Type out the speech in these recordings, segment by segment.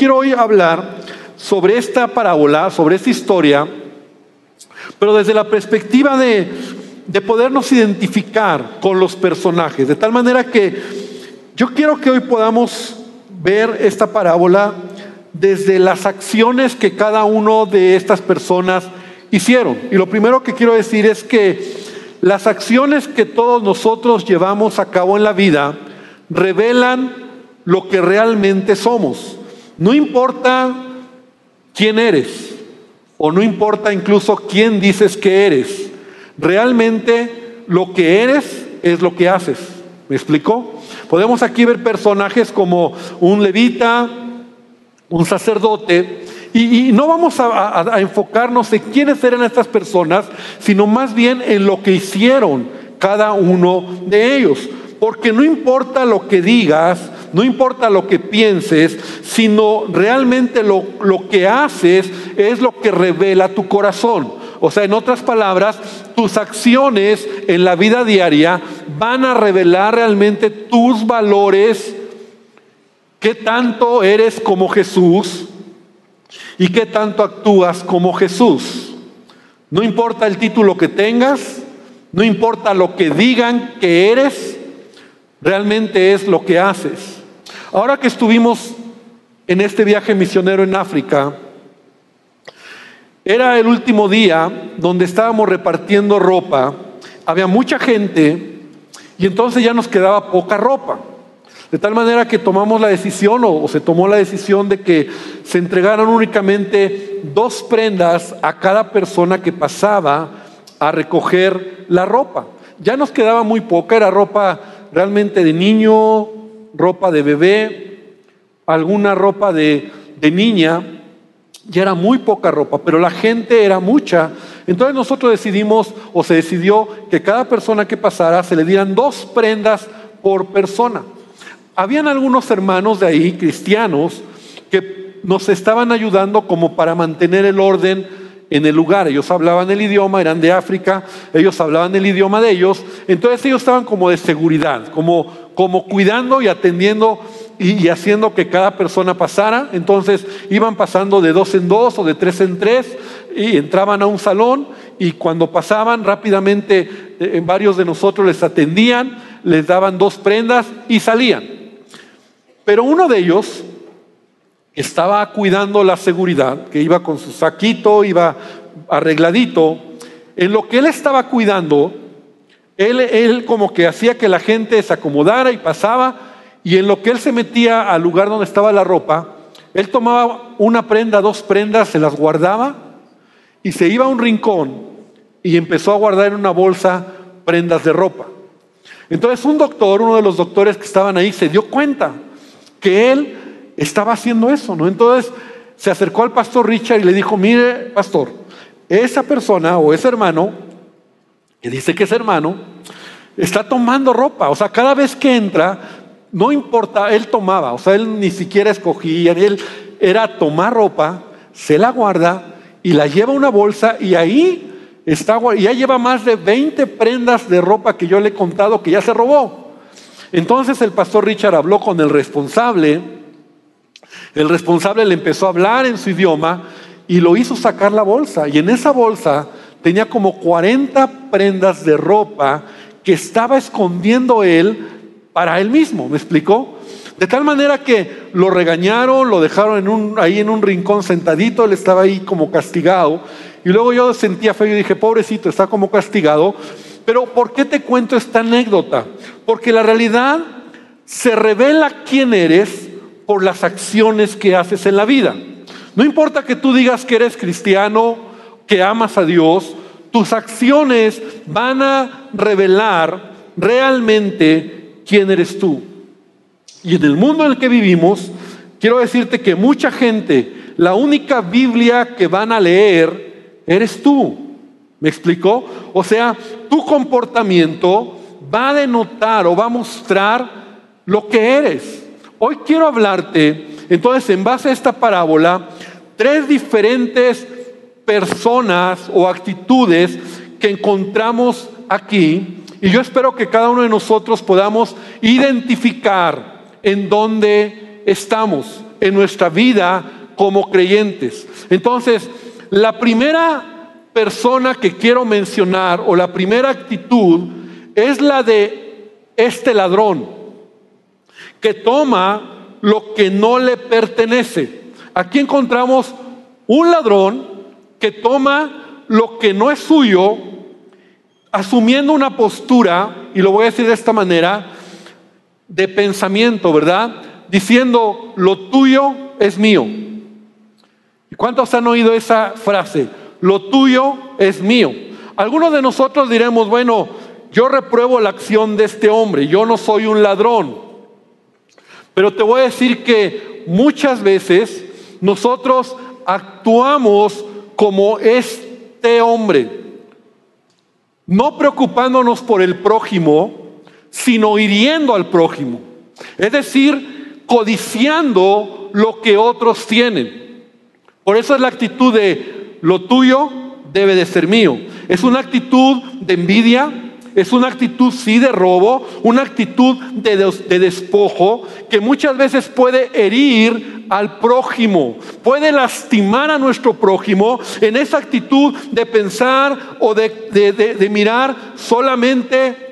Quiero hoy hablar sobre esta parábola, sobre esta historia, pero desde la perspectiva de, de podernos identificar con los personajes, de tal manera que yo quiero que hoy podamos ver esta parábola desde las acciones que cada uno de estas personas hicieron. Y lo primero que quiero decir es que las acciones que todos nosotros llevamos a cabo en la vida revelan lo que realmente somos. No importa quién eres o no importa incluso quién dices que eres. Realmente lo que eres es lo que haces. ¿Me explicó? Podemos aquí ver personajes como un levita, un sacerdote, y, no vamos a, a enfocarnos en quiénes eran estas personas, sino más bien en lo que hicieron cada uno de ellos. Porque no importa lo que digas, no importa lo que pienses, sino realmente lo, lo, que haces es lo que revela tu corazón. O sea, en otras palabras, tus acciones en la vida diaria van a revelar realmente tus valores, qué tanto eres como Jesús y qué tanto actúas como Jesús. No importa el título que tengas, no importa lo que digan que eres, realmente es lo que haces. Ahora que estuvimos en este viaje misionero en África, era el último día donde estábamos repartiendo ropa, había mucha gente y entonces ya nos quedaba poca ropa. De tal manera que tomamos la decisión o, se tomó la decisión de que se entregaron únicamente dos prendas a cada persona que pasaba a recoger la ropa. Ya nos quedaba muy poca, era ropa realmente de niño, ropa de bebé, alguna ropa de, de niña, ya era muy poca ropa, pero la gente era mucha. Entonces nosotros decidimos o se decidió que cada persona que pasara se le dieran dos prendas por persona. Habían algunos hermanos de ahí, cristianos, que nos estaban ayudando como para mantener el orden en el lugar. Ellos hablaban el idioma, eran de África, ellos hablaban el idioma de ellos. Entonces ellos estaban como de seguridad, como, como cuidando y atendiendo y, haciendo que cada persona pasara. Entonces iban pasando de dos en dos o de tres en tres y entraban a un salón y cuando pasaban rápidamente eh, varios de nosotros les atendían, les daban dos prendas y salían. Pero uno de ellos estaba cuidando la seguridad, que iba con su saquito, iba arregladito. En lo que él estaba cuidando, él, él como que hacía que la gente se acomodara y pasaba, y en lo que él se metía al lugar donde estaba la ropa, él tomaba una prenda, dos prendas, se las guardaba y se iba a un rincón y empezó a guardar en una bolsa prendas de ropa. Entonces un doctor, uno de los doctores que estaban ahí, se dio cuenta que él estaba haciendo eso, ¿no? Entonces se acercó al pastor Richard y le dijo, mire, pastor, esa persona o ese hermano, que dice que es hermano, está tomando ropa. O sea, cada vez que entra, no importa, él tomaba, o sea, él ni siquiera escogía, él era tomar ropa, se la guarda y la lleva a una bolsa y ahí está, ya lleva más de 20 prendas de ropa que yo le he contado que ya se robó. Entonces el pastor Richard habló con el responsable el responsable le empezó a hablar en su idioma y lo hizo sacar la bolsa. Y en esa bolsa tenía como 40 prendas de ropa estaba escondiendo él para él mismo. ¿Me explicó? De tal manera que lo regañaron, lo dejaron ahí en un rincón sentadito, él estaba ahí como castigado. Y luego yo sentía feo y dije, pobrecito, está como castigado. Pero ¿por qué te cuento esta anécdota? Porque la realidad se revela quién eres por las acciones que haces en la vida. No importa que tú digas que eres cristiano, que amas a Dios, tus acciones van a revelar realmente quién eres tú. Y en el mundo en el que vivimos, quiero decirte que mucha gente, la única Biblia que van a leer eres tú. ¿Me explicó? O sea, tu comportamiento va a denotar o va a mostrar lo que eres. Hoy quiero hablarte, entonces, en base a esta parábola, tres diferentes personas o actitudes que encontramos aquí. Y yo espero que cada uno de nosotros podamos identificar en dónde estamos, en nuestra vida como creyentes. Entonces, la primera persona que quiero mencionar o la primera actitud es la de este ladrón que toma lo que no le pertenece. Aquí encontramos un ladrón que toma lo que no es suyo, asumiendo una postura, y lo voy a decir de esta manera, de pensamiento, ¿verdad? Diciendo, lo tuyo es mío. ¿Y cuántos han oído esa frase? Lo tuyo es mío. Algunos de nosotros diremos, bueno, yo repruebo la acción de este hombre, yo no soy un ladrón. Pero te voy a decir que muchas veces nosotros actuamos como este hombre, no preocupándonos por el prójimo, sino hiriendo al prójimo. Es decir, codiciando lo que otros tienen. Por eso es la actitud de lo tuyo debe de ser mío. Es una actitud de envidia, es una actitud sí de robo, una actitud de, de, despojo que muchas veces puede herir al prójimo, puede lastimar a nuestro prójimo en esa actitud de pensar o de mirar solamente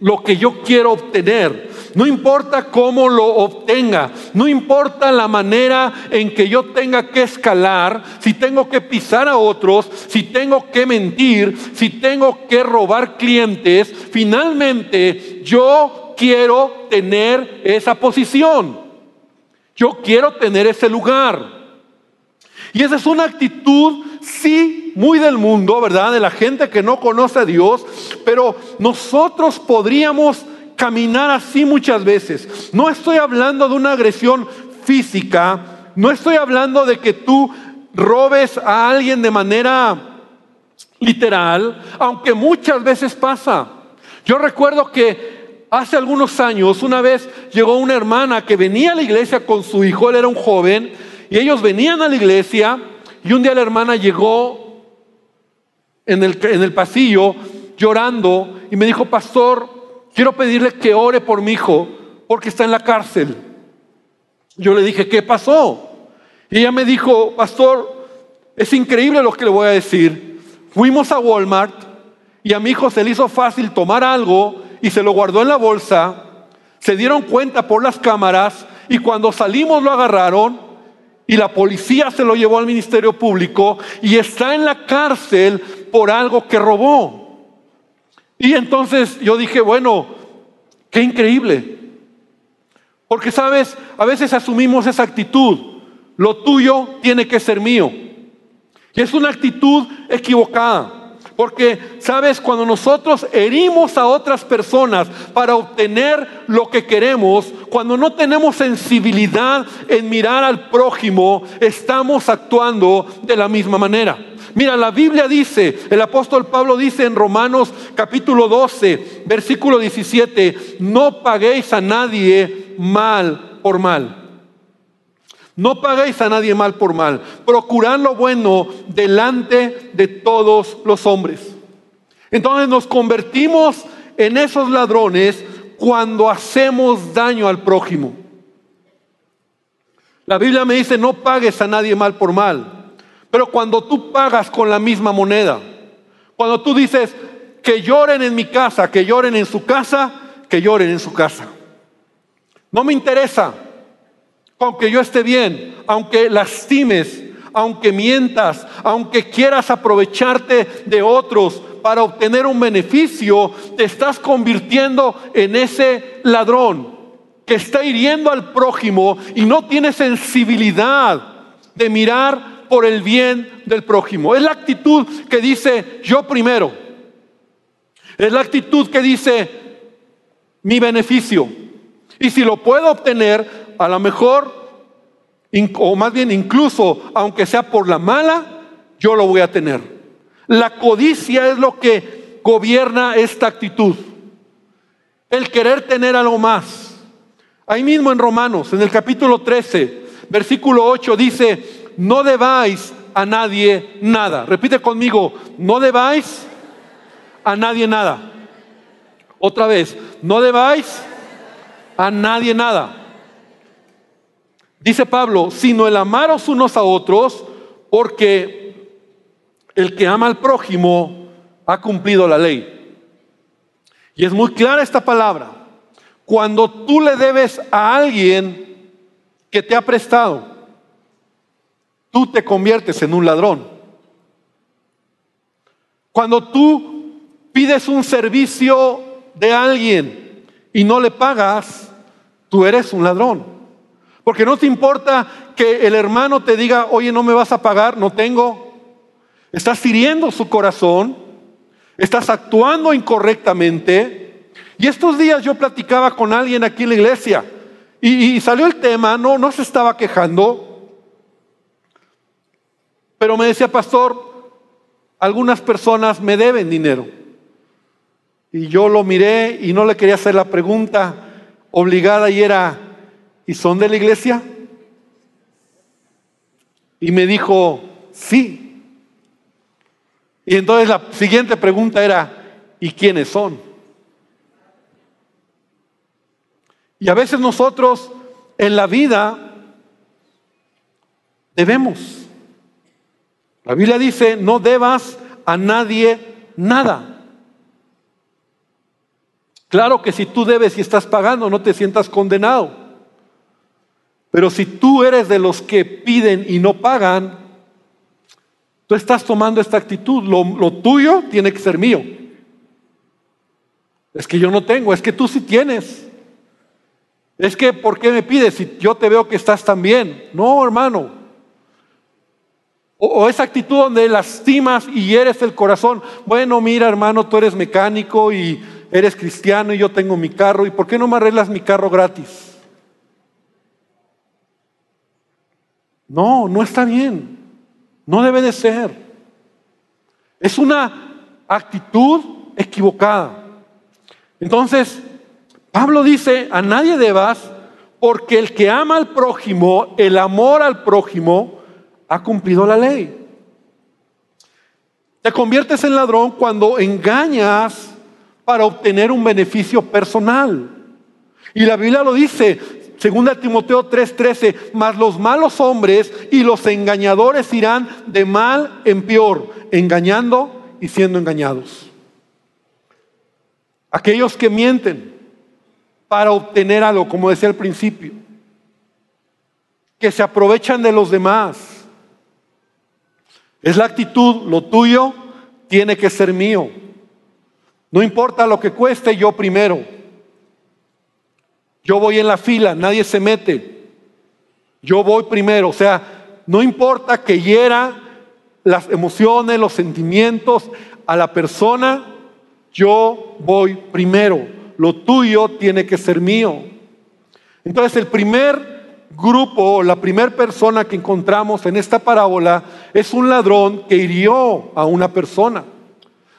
lo que yo quiero obtener. No importa cómo lo obtenga, no importa la manera en que yo tenga que escalar, si tengo que pisar a otros, si tengo que mentir, si tengo que robar clientes, finalmente yo quiero tener esa posición. Yo quiero tener ese lugar. Y esa es una actitud, sí, muy del mundo, ¿verdad? De la gente que no conoce a Dios, pero nosotros podríamos caminar así muchas veces. No estoy hablando de una agresión física, no estoy hablando de que tú robes a alguien de manera literal, aunque muchas veces pasa. Yo recuerdo que hace algunos años, una vez llegó una hermana que venía a la iglesia con su hijo, él era un joven, y ellos venían a la iglesia y un día la hermana llegó en el, en el pasillo llorando y me dijo, pastor, quiero pedirle que ore por mi hijo porque está en la cárcel. Yo le dije, ¿qué pasó? Y ella me dijo, pastor, es increíble lo que le voy a decir. Fuimos a Walmart y a mi hijo se le hizo fácil tomar algo y se lo guardó en la bolsa. Se dieron cuenta por las cámaras y cuando salimos lo agarraron y la policía se lo llevó al Ministerio Público y está en la cárcel por algo que robó. Y entonces yo dije, bueno, qué increíble. Porque sabes, a veces asumimos esa actitud, lo tuyo tiene que ser mío. Y es una actitud equivocada. Porque, sabes, cuando nosotros herimos a otras personas para obtener lo que queremos, cuando no tenemos sensibilidad en mirar al prójimo, estamos actuando de la misma manera. Mira, la Biblia dice, el apóstol Pablo dice en Romanos capítulo 12, versículo 17, no paguéis a nadie mal por mal. No paguéis a nadie mal por mal. Procurad lo bueno delante de todos los hombres. Entonces nos convertimos en esos ladrones cuando hacemos daño al prójimo. La Biblia me dice, no pagues a nadie mal por mal. Pero cuando tú pagas con la misma moneda, cuando tú dices, que lloren en mi casa, que lloren en su casa, que lloren en su casa. No me interesa aunque yo esté bien, aunque lastimes, aunque mientas, aunque quieras aprovecharte de otros para obtener un beneficio, te estás convirtiendo en ese ladrón que está hiriendo al prójimo y no tiene sensibilidad de mirar por el bien del prójimo. Es la actitud que dice yo primero. Es la actitud que dice mi beneficio. Y si lo puedo obtener, a lo mejor, o más bien incluso, aunque sea por la mala, yo lo voy a tener. La codicia es lo que gobierna esta actitud. El querer tener algo más. Ahí mismo en Romanos, en el capítulo 13, versículo 8, dice, no debáis a nadie nada. Repite conmigo, no debáis a nadie nada. Otra vez, no debáis a nadie nada. Dice Pablo, sino el amaros unos a otros, porque el que ama al prójimo ha cumplido la ley. Y es muy clara esta palabra. Cuando tú le debes a alguien que te ha prestado, tú te conviertes en un ladrón. Cuando tú pides un servicio de alguien y no le pagas, tú eres un ladrón. Porque no te importa que el hermano te diga, oye, no me vas a pagar, no tengo. Estás hiriendo su corazón, estás actuando incorrectamente. Y estos días yo platicaba con alguien aquí en la iglesia y, salió el tema, no, no se estaba quejando, pero me decía, pastor, algunas personas me deben dinero. Y yo lo miré y no le quería hacer la pregunta obligada y era, ¿y son de la iglesia? Y me dijo, sí. Y entonces la siguiente pregunta era, ¿y quiénes son? Y a veces nosotros en la vida debemos. La Biblia dice, no debas a nadie nada. Claro que si tú debes y estás pagando, no te sientas condenado. Pero si tú eres de los que piden y no pagan, tú estás tomando esta actitud. Lo, tuyo tiene que ser mío. Es que yo no tengo, es que tú sí tienes. Es que, ¿por qué me pides si yo te veo que estás tan bien? No, hermano. O, esa actitud donde lastimas y eres el corazón. Bueno, mira, hermano, tú eres mecánico y eres cristiano y yo tengo mi carro, ¿y por qué no me arreglas mi carro gratis? No, no está bien. No debe de ser. Es una actitud equivocada. Entonces, Pablo dice, a nadie debas, porque el que ama al prójimo, el amor al prójimo, ha cumplido la ley. Te conviertes en ladrón cuando engañas para obtener un beneficio personal. Y la Biblia lo dice, 2 Timoteo 3:13, mas los malos hombres y los engañadores irán de mal en peor, engañando y siendo engañados. Aquellos que mienten para obtener algo, como decía al principio, que se aprovechan de los demás. Es la actitud, lo tuyo tiene que ser mío. No importa lo que cueste, yo primero. Yo voy en la fila, nadie se mete. Yo voy primero. O sea, no importa que hiera las emociones, los sentimientos a la persona, yo voy primero. Lo tuyo tiene que ser mío. Entonces el primer grupo, la primera persona que encontramos en esta parábola es un ladrón que hirió a una persona.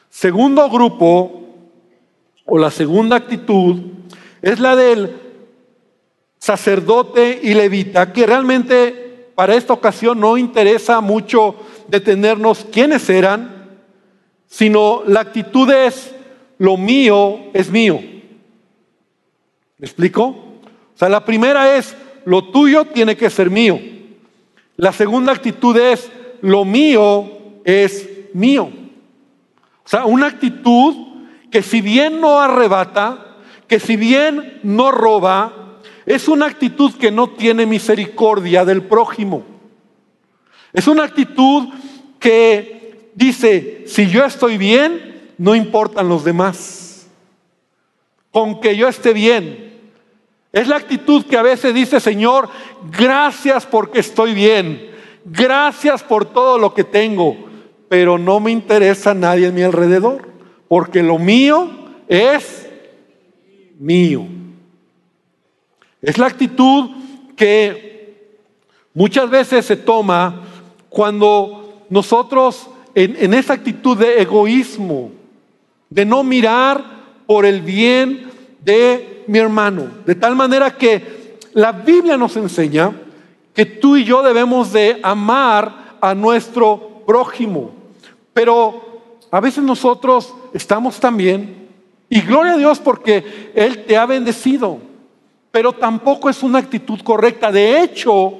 Segundo grupo o la segunda actitud es la del sacerdote y levita, que realmente para esta ocasión no interesa mucho detenernos quiénes eran, sino la actitud es lo mío es mío. ¿Me explico? O sea, la primera es lo tuyo tiene que ser mío. La segunda actitud es lo mío es mío. O sea, una actitud que si bien no arrebata, que si bien no roba, es una actitud que no tiene misericordia del prójimo. Es una actitud que dice, si yo estoy bien, no importan los demás. Con que yo esté bien. Es la actitud que a veces dice, Señor, gracias porque estoy bien. Gracias por todo lo que tengo. Pero no me interesa nadie en mi alrededor porque lo mío es mío. Es la actitud que muchas veces se toma cuando nosotros en, en, esa actitud de egoísmo, de no mirar por el bien de mi hermano, de tal manera que la Biblia nos enseña que tú y yo debemos de amar a nuestro prójimo, pero a veces nosotros estamos también, y gloria a Dios porque Él te ha bendecido. pero tampoco es una actitud correcta. De hecho,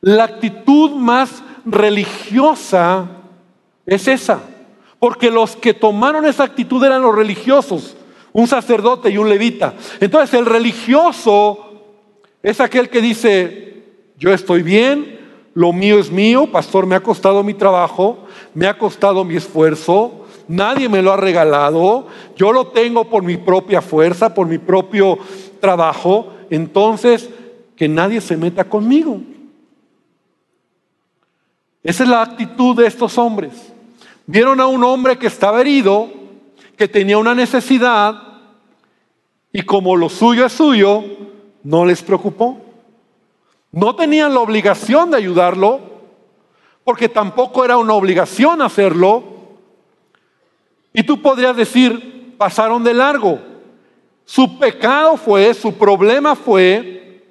la actitud más religiosa es esa, porque los que tomaron esa actitud eran los religiosos, un sacerdote y un levita. Entonces el religioso es aquel que dice, yo estoy bien, lo mío es mío, pastor, me ha costado mi trabajo, me ha costado mi esfuerzo, nadie me lo ha regalado, yo lo tengo por mi propia fuerza, por mi propio trabajo, entonces que nadie se meta conmigo. Esa es la actitud de estos hombres. Vieron a un hombre que estaba herido, que tenía una necesidad, y como lo suyo es suyo, no les preocupó. No tenían la obligación de ayudarlo, porque tampoco era una obligación hacerlo. Y tú podrías decir, pasaron de largo. Su pecado fue, su problema fue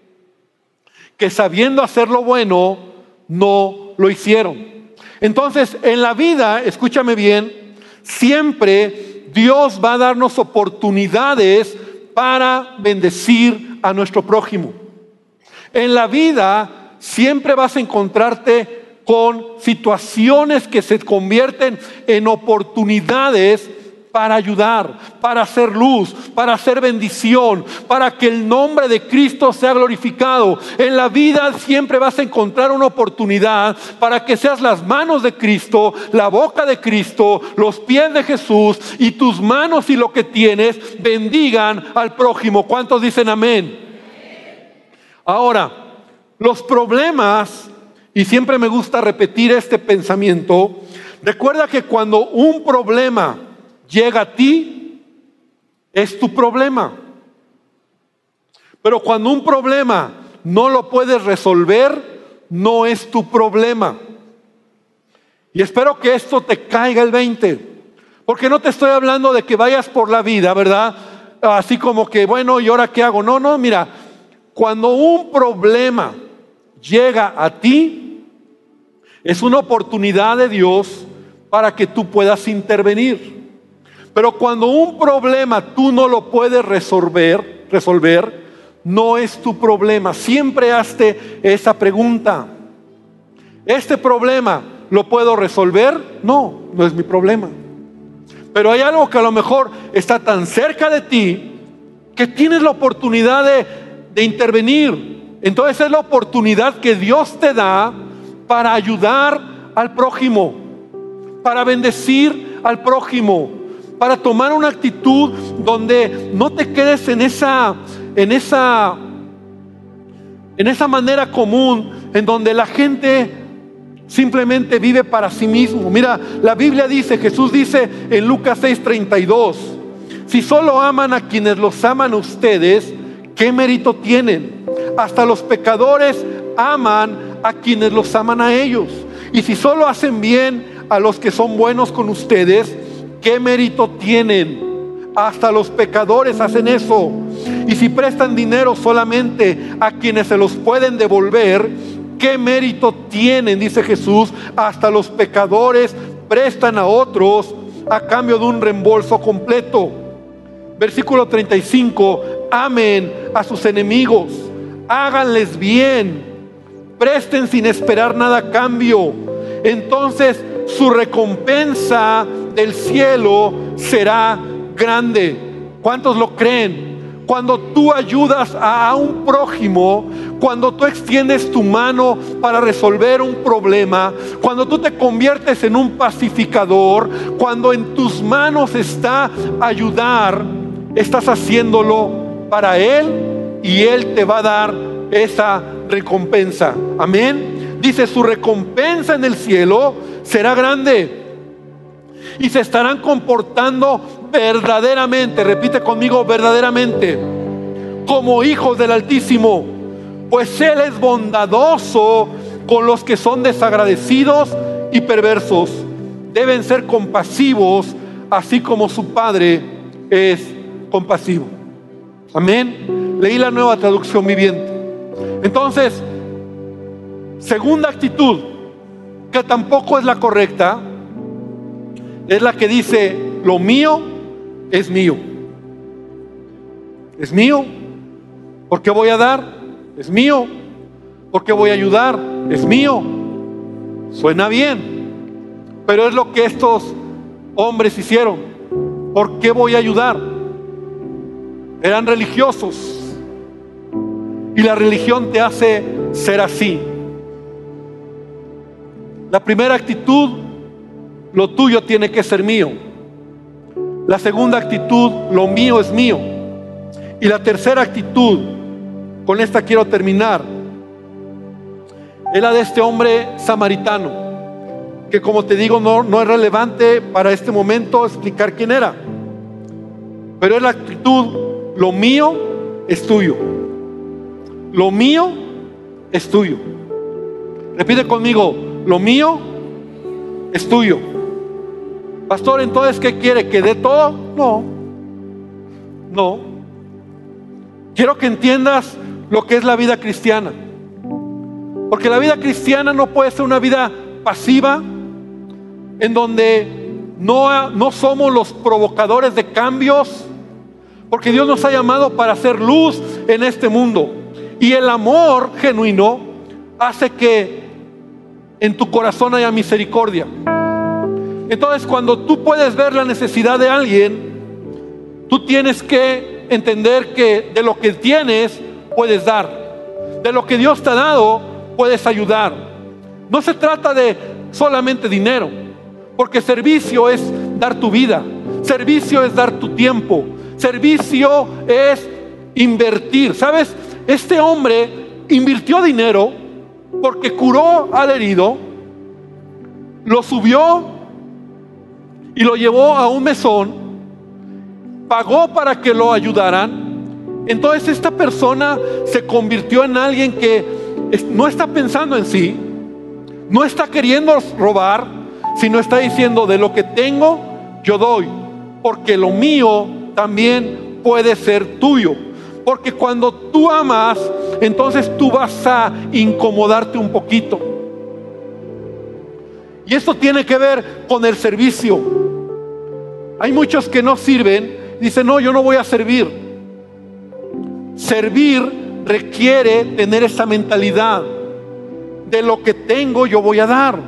que sabiendo hacer lo bueno, no lo hicieron. Entonces, en la vida, escúchame bien, siempre Dios va a darnos oportunidades para bendecir a nuestro prójimo. En la vida siempre vas a encontrarte con situaciones que se convierten en oportunidades para ayudar, para hacer luz, para hacer bendición, para que el nombre de Cristo sea glorificado. En la vida siempre vas a encontrar una oportunidad para que seas las manos de Cristo, la boca de Cristo, los pies de Jesús y tus manos y lo que tienes bendigan al prójimo. ¿Cuántos dicen amén? Ahora, los problemas, y siempre me gusta repetir este pensamiento, recuerda que cuando un problema llega a ti, es tu problema. Pero cuando un problema no lo puedes resolver, no es tu problema. Y espero que esto te caiga el 20. Porque no te estoy hablando de que vayas por la vida, ¿verdad? Así como que, bueno, ¿y ahora qué hago? No, no, mira, cuando un problema llega a ti, es una oportunidad de Dios para que tú puedas intervenir. Pero cuando un problema tú no lo puedes resolver, resolver, no es tu problema. Siempre hazte esa pregunta. ¿Este problema lo puedo resolver? No, no es mi problema. Pero hay algo que a lo mejor está tan cerca de ti que tienes la oportunidad de, de intervenir. Entonces es la oportunidad que Dios te da para ayudar al prójimo, para bendecir al prójimo para tomar una actitud donde no te quedes en esa, en esa, en esa manera común, en donde la gente simplemente vive para sí mismo. Mira, la Biblia dice, Jesús dice en Lucas 6:32, si solo aman a quienes los aman ustedes, ¿qué mérito tienen? Hasta los pecadores aman a quienes los aman a ellos. Y si solo hacen bien a los que son buenos con ustedes, ¿Qué mérito tienen? Hasta los pecadores hacen eso. Y si prestan dinero solamente a quienes se los pueden devolver, ¿qué mérito tienen? Dice Jesús. Hasta los pecadores prestan a otros a cambio de un reembolso completo. Versículo 35. Amen a sus enemigos. Háganles bien. Presten sin esperar nada a cambio. Entonces su recompensa del cielo será grande. ¿Cuántos lo creen? Cuando tú ayudas a un prójimo, cuando tú extiendes tu mano para resolver un problema, cuando tú te conviertes en un pacificador, cuando en tus manos está ayudar, estás haciéndolo para Él y Él te va a dar esa recompensa. Amén. Dice, su recompensa en el cielo será grande y se estarán comportando verdaderamente, repite conmigo, verdaderamente, como hijos del Altísimo, pues Él es bondadoso con los que son desagradecidos y perversos. Deben ser compasivos, así como su Padre es compasivo. Amén. Leí la nueva traducción viviente. Entonces, segunda actitud, que tampoco es la correcta, es la que dice, lo mío es mío. Es mío. ¿Por qué voy a dar? Es mío. ¿Por qué voy a ayudar? Es mío. Suena bien, pero es lo que estos hombres hicieron. ¿Por qué voy a ayudar? Eran religiosos. Y la religión te hace ser así. La primera actitud, lo tuyo tiene que ser mío. La segunda actitud, lo mío es mío. Y la tercera actitud, con esta quiero terminar, es la de este hombre samaritano, que como te digo no, no es relevante para este momento explicar quién era. Pero es la actitud, lo mío es tuyo. Lo mío es tuyo. Repite conmigo, lo mío es tuyo. Pastor, entonces, ¿qué quiere? ¿Que dé todo? No, no. Quiero que entiendas lo que es la vida cristiana. Porque la vida cristiana no puede ser una vida pasiva en donde no, no somos los provocadores de cambios. Porque Dios nos ha llamado para hacer luz en este mundo. Y el amor genuino hace que en tu corazón haya misericordia. Entonces cuando tú puedes ver la necesidad de alguien, tú tienes que entender que de lo que tienes puedes dar. De lo que Dios te ha dado puedes ayudar. No se trata de solamente dinero, porque servicio es dar tu vida, servicio es dar tu tiempo, servicio es invertir. ¿Sabes? Este hombre invirtió dinero porque curó al herido, lo subió y lo llevó a un mesón, pagó para que lo ayudaran. Entonces esta persona se convirtió en alguien que no está pensando en sí, no está queriendo robar, sino está diciendo de lo que tengo, yo doy, porque lo mío también puede ser tuyo. Porque cuando tú amas, entonces tú vas a incomodarte un poquito. Y esto tiene que ver con el servicio. Hay muchos que no sirven, dicen, no, yo no voy a servir. Servir requiere tener esa mentalidad. De lo que tengo yo voy a dar.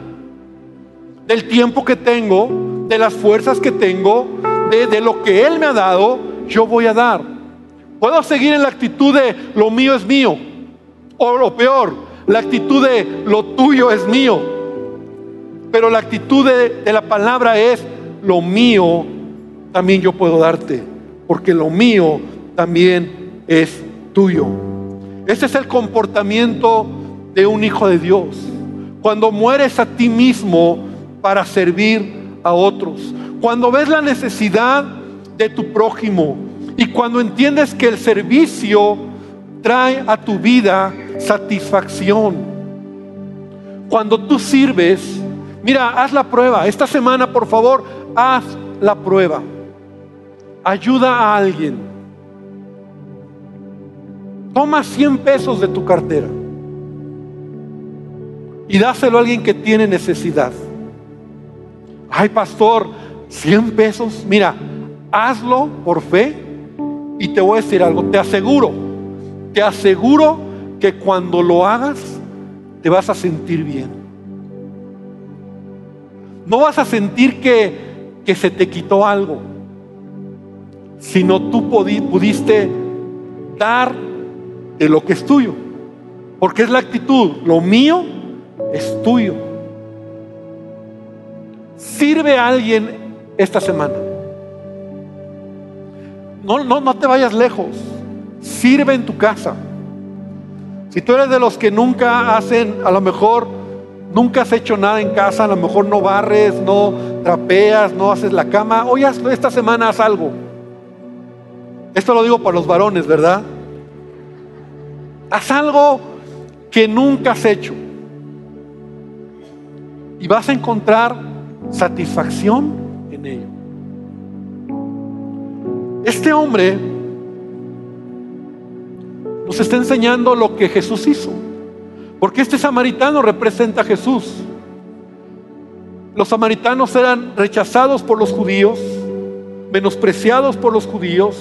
Del tiempo que tengo, de las fuerzas que tengo, de, de lo que Él me ha dado, yo voy a dar. Puedo seguir en la actitud de lo mío es mío. O lo peor, la actitud de lo tuyo es mío. Pero la actitud de, la palabra es lo mío también yo puedo darte. Porque lo mío también es tuyo. Ese es el comportamiento de un hijo de Dios. Cuando mueres a ti mismo para servir a otros. Cuando ves la necesidad de tu prójimo y cuando entiendes que el servicio trae a tu vida satisfacción. Cuando tú sirves, mira, haz la prueba. Esta semana, por favor, haz la prueba. Ayuda a alguien. Toma 100 pesos de tu cartera y dáselo a alguien que tiene necesidad. Ay, pastor, 100 pesos. Mira, hazlo por fe y te voy a decir algo, te aseguro, te aseguro que cuando lo hagas te vas a sentir bien. No vas a sentir que, que se te quitó algo, sino tú pudiste dar de lo que es tuyo. Porque es la actitud, lo mío es tuyo. Sirve a alguien esta semana. No, no, no te vayas lejos. Sirve en tu casa. Si tú eres de los que nunca hacen, a lo mejor nunca has hecho nada en casa, a lo mejor no barres, no trapeas, no haces la cama, hoy esta semana haz algo. Esto lo digo para los varones, ¿verdad? Haz algo que nunca has hecho. Y vas a encontrar satisfacción en ello. Este hombre nos está enseñando lo que Jesús hizo. Porque este samaritano representa a Jesús. Los samaritanos eran rechazados por los judíos, menospreciados por los judíos.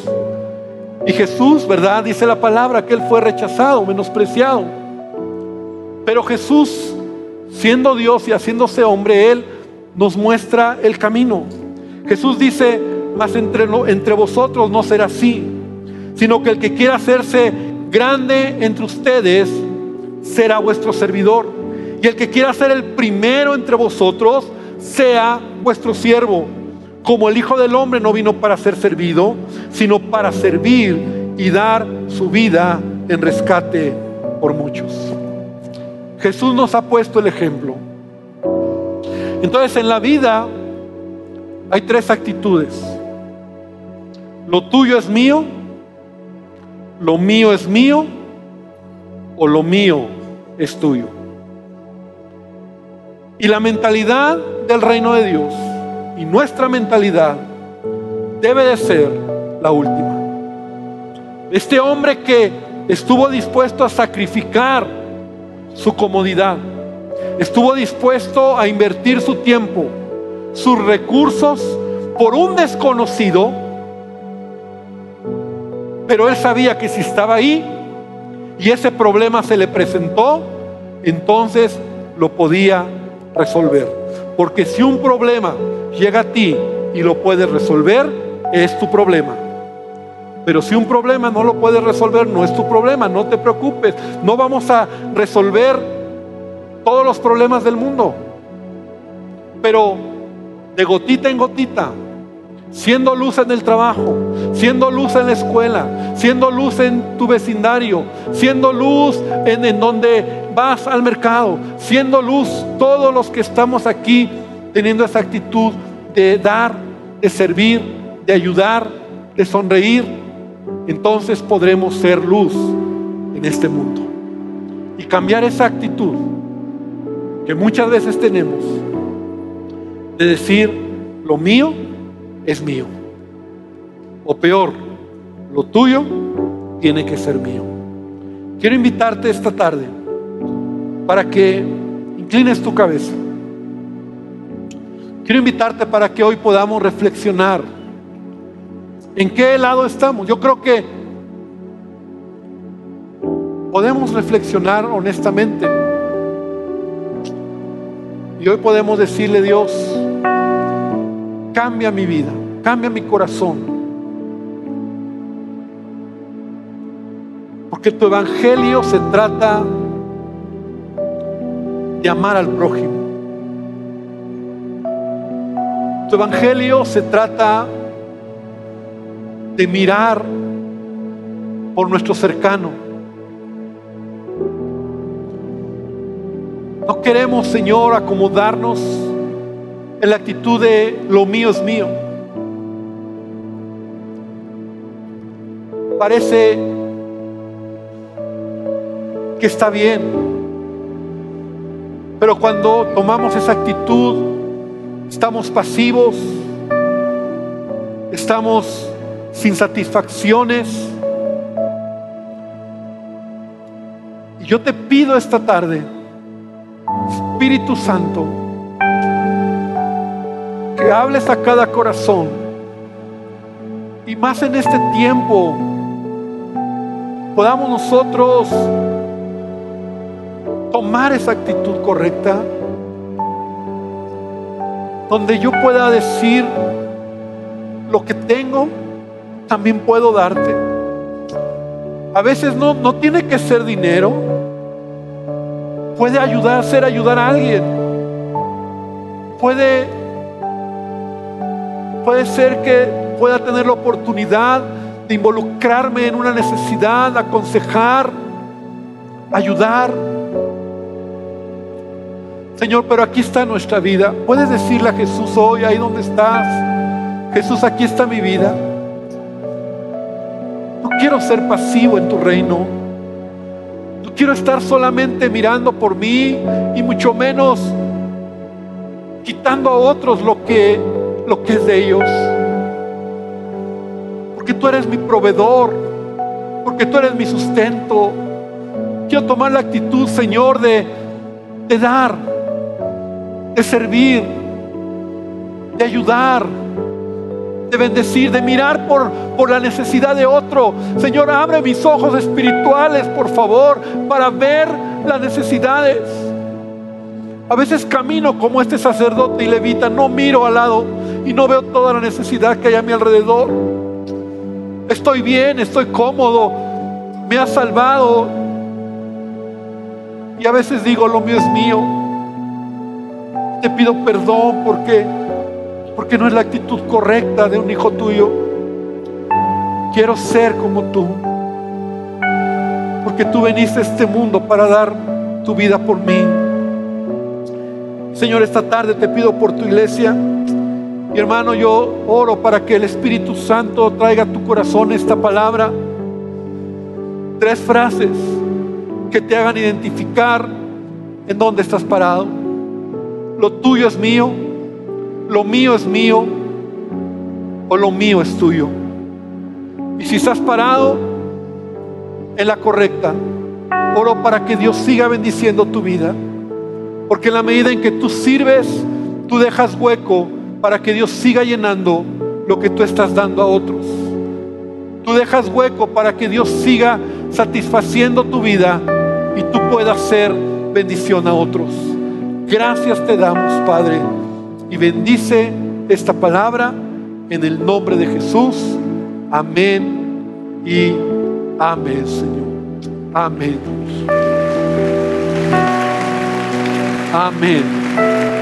Y Jesús, ¿verdad? Dice la palabra que Él fue rechazado, menospreciado. Pero Jesús, siendo Dios y haciéndose hombre, Él nos muestra el camino. Jesús dice, mas entre, entre vosotros no será así, sino que el que quiera hacerse grande entre ustedes será vuestro servidor. Y el que quiera ser el primero entre vosotros sea vuestro siervo. Como el Hijo del Hombre no vino para ser servido, sino para servir y dar su vida en rescate por muchos. Jesús nos ha puesto el ejemplo. Entonces en la vida hay tres actitudes. Lo tuyo es mío, lo mío es mío o lo mío es tuyo. Y la mentalidad del reino de Dios y nuestra mentalidad debe de ser la última. Este hombre que estuvo dispuesto a sacrificar su comodidad, estuvo dispuesto a invertir su tiempo, sus recursos por un desconocido, pero él sabía que si estaba ahí y ese problema se le presentó, entonces lo podía resolver. Porque si un problema llega a ti y lo puedes resolver, es tu problema. Pero si un problema no lo puedes resolver, no es tu problema, no te preocupes. No vamos a resolver todos los problemas del mundo. Pero de gotita en gotita, siendo luz en el trabajo, siendo luz en la escuela, siendo luz en tu vecindario, siendo luz en, en, donde vas al mercado, siendo luz todos los que estamos aquí teniendo esa actitud de dar, de servir, de ayudar, de sonreír, entonces podremos ser luz en este mundo. Y cambiar esa actitud que muchas veces tenemos de decir, lo mío es mío. O peor, lo tuyo tiene que ser mío. Quiero invitarte esta tarde para que inclines tu cabeza. Quiero invitarte para que hoy podamos reflexionar en qué lado estamos. Yo creo que podemos reflexionar honestamente. Y hoy podemos decirle, Dios, cambia mi vida, cambia mi corazón. Porque tu evangelio se trata de amar al prójimo. Tu evangelio se trata de mirar por nuestro cercano. No queremos, Señor, acomodarnos en la actitud de lo mío es mío. Parece que está bien, pero cuando tomamos esa actitud, estamos pasivos, estamos sin satisfacciones. Y yo te pido esta tarde, Espíritu Santo, que hables a cada corazón. Y más en este tiempo, podamos nosotros tomar esa actitud correcta, donde yo pueda decir lo que tengo, también puedo darte. A veces no, no tiene que ser dinero, puede ayudar, ser ayudar a alguien, puede Puede ser que pueda tener la oportunidad de involucrarme en una necesidad, aconsejar, ayudar. Señor, pero aquí está nuestra vida. Puedes decirle a Jesús hoy, ahí donde estás, Jesús, aquí está mi vida. No quiero ser pasivo en tu reino. No quiero estar solamente mirando por mí y mucho menos quitando a otros lo que lo que es de ellos. Porque tú eres mi proveedor, porque tú eres mi sustento. Quiero tomar la actitud, Señor, de, de dar, de servir, de ayudar, de bendecir, de mirar por, por la necesidad de otro. Señor, abre mis ojos espirituales, por favor, para ver las necesidades. A veces camino como este sacerdote y levita, no miro al lado y no veo toda la necesidad que hay a mi alrededor. Estoy bien, estoy cómodo, me ha salvado. Y a veces digo, lo mío es mío. Te pido perdón porque porque no es la actitud correcta de un hijo tuyo. Quiero ser como tú, porque tú veniste a este mundo para dar tu vida por mí. Señor, esta tarde te pido por tu iglesia. Mi hermano, yo oro para que el Espíritu Santo traiga a tu corazón esta palabra. Tres frases que te hagan identificar en dónde estás parado. Lo tuyo es mío, lo mío es mío o lo mío es tuyo. Y si estás parado en la correcta, oro para que Dios siga bendiciendo tu vida. Porque en la medida en que tú sirves, tú dejas hueco para que Dios siga llenando lo que tú estás dando a otros. Tú dejas hueco para que Dios siga satisfaciendo tu vida y tú puedas ser bendición a otros. Gracias te damos, Padre y bendice esta palabra en el nombre de Jesús. Amén y amén, Señor. Amén. Amén.